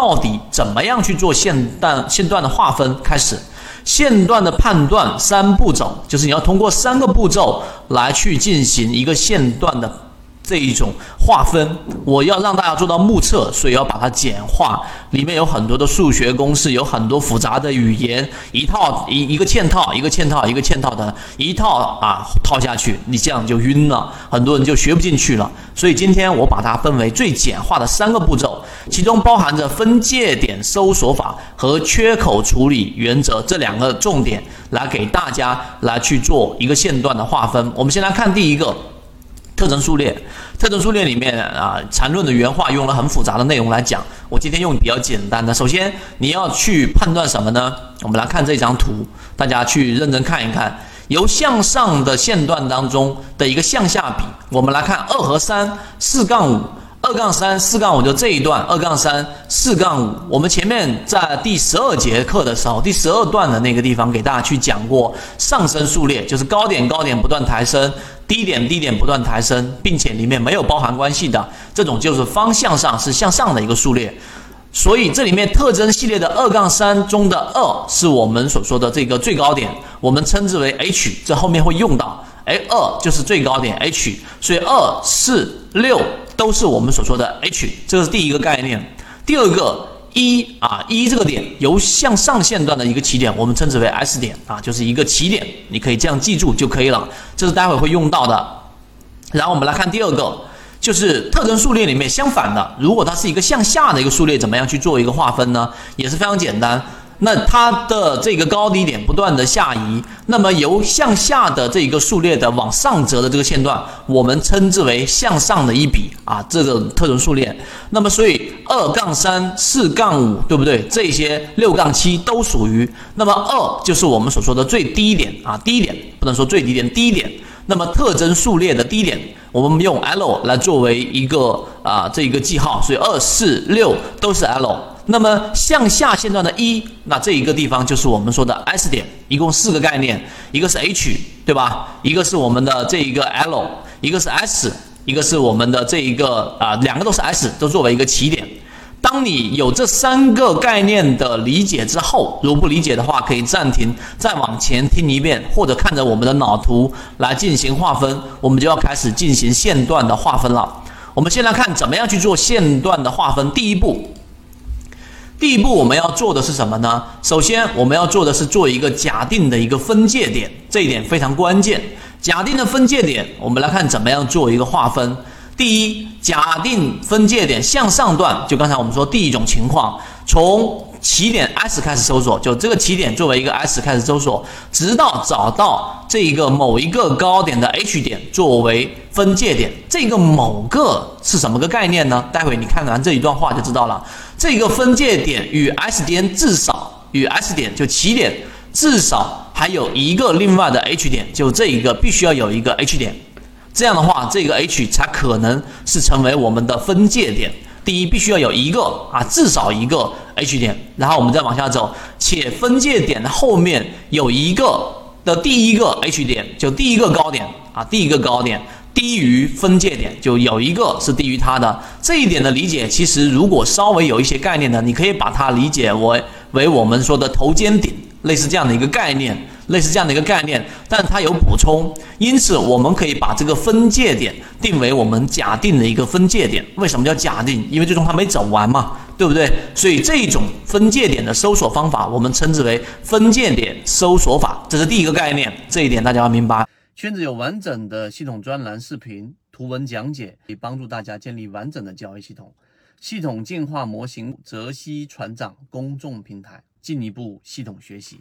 到底怎么样去做线段线段的划分？开始，线段的判断三步骤，就是你要通过三个步骤来去进行一个线段的。这一种划分，我要让大家做到目测，所以要把它简化。里面有很多的数学公式，有很多复杂的语言，一套一一个嵌套，一个嵌套，一个嵌套的一套啊套下去，你这样就晕了，很多人就学不进去了。所以今天我把它分为最简化的三个步骤，其中包含着分界点搜索法和缺口处理原则这两个重点，来给大家来去做一个线段的划分。我们先来看第一个。特征数列，特征数列里面啊，缠论的原话用了很复杂的内容来讲。我今天用比较简单的。首先，你要去判断什么呢？我们来看这张图，大家去认真看一看。由向上的线段当中的一个向下比，我们来看二和三，四杠五。二杠三四杠五就这一段，二杠三四杠五，我们前面在第十二节课的时候，第十二段的那个地方给大家去讲过上升数列，就是高点高点不断抬升，低点低点不断抬升，并且里面没有包含关系的这种就是方向上是向上的一个数列。所以这里面特征系列的二杠三中的二是我们所说的这个最高点，我们称之为 H，这后面会用到，哎，二就是最高点 H，所以二四六。都是我们所说的 H，这是第一个概念。第二个一啊一这个点由向上线段的一个起点，我们称之为 S 点啊，就是一个起点，你可以这样记住就可以了。这是待会会用到的。然后我们来看第二个，就是特征数列里面相反的，如果它是一个向下的一个数列，怎么样去做一个划分呢？也是非常简单。那它的这个高低点不断的下移，那么由向下的这一个数列的往上折的这个线段，我们称之为向上的一笔啊，这个特征数列。那么所以二杠三、四杠五，对不对？这些六杠七都属于。那么二就是我们所说的最低点啊，低点不能说最低点，低点。那么特征数列的低点，我们用 L 来作为一个啊这一个记号，所以二、四、六都是 L。那么向下线段的一，那这一个地方就是我们说的 S 点，一共四个概念，一个是 H，对吧？一个是我们的这一个 L，一个是 S，一个是我们的这一个啊，两个都是 S，都作为一个起点。当你有这三个概念的理解之后，如不理解的话，可以暂停，再往前听一遍，或者看着我们的脑图来进行划分。我们就要开始进行线段的划分了。我们先来看怎么样去做线段的划分。第一步。第一步我们要做的是什么呢？首先我们要做的是做一个假定的一个分界点，这一点非常关键。假定的分界点，我们来看怎么样做一个划分。第一，假定分界点向上段，就刚才我们说第一种情况，从。起点 S 开始搜索，就这个起点作为一个 S 开始搜索，直到找到这一个某一个高点的 H 点作为分界点。这个某个是什么个概念呢？待会你看完这一段话就知道了。这个分界点与 S 点至少与 S 点就起点至少还有一个另外的 H 点，就这一个必须要有一个 H 点。这样的话，这个 H 才可能是成为我们的分界点。第一，必须要有一个啊，至少一个 H 点，然后我们再往下走，且分界点的后面有一个的第一个 H 点，就第一个高点啊，第一个高点低于分界点，就有一个是低于它的。这一点的理解，其实如果稍微有一些概念的，你可以把它理解为为我们说的头肩顶，类似这样的一个概念。类似这样的一个概念，但它有补充，因此我们可以把这个分界点定为我们假定的一个分界点。为什么叫假定？因为最终它没走完嘛，对不对？所以这种分界点的搜索方法，我们称之为分界点搜索法。这是第一个概念，这一点大家要明白。圈子有完整的系统专栏、视频、图文讲解，可以帮助大家建立完整的交易系统。系统进化模型，泽西船长公众平台，进一步系统学习。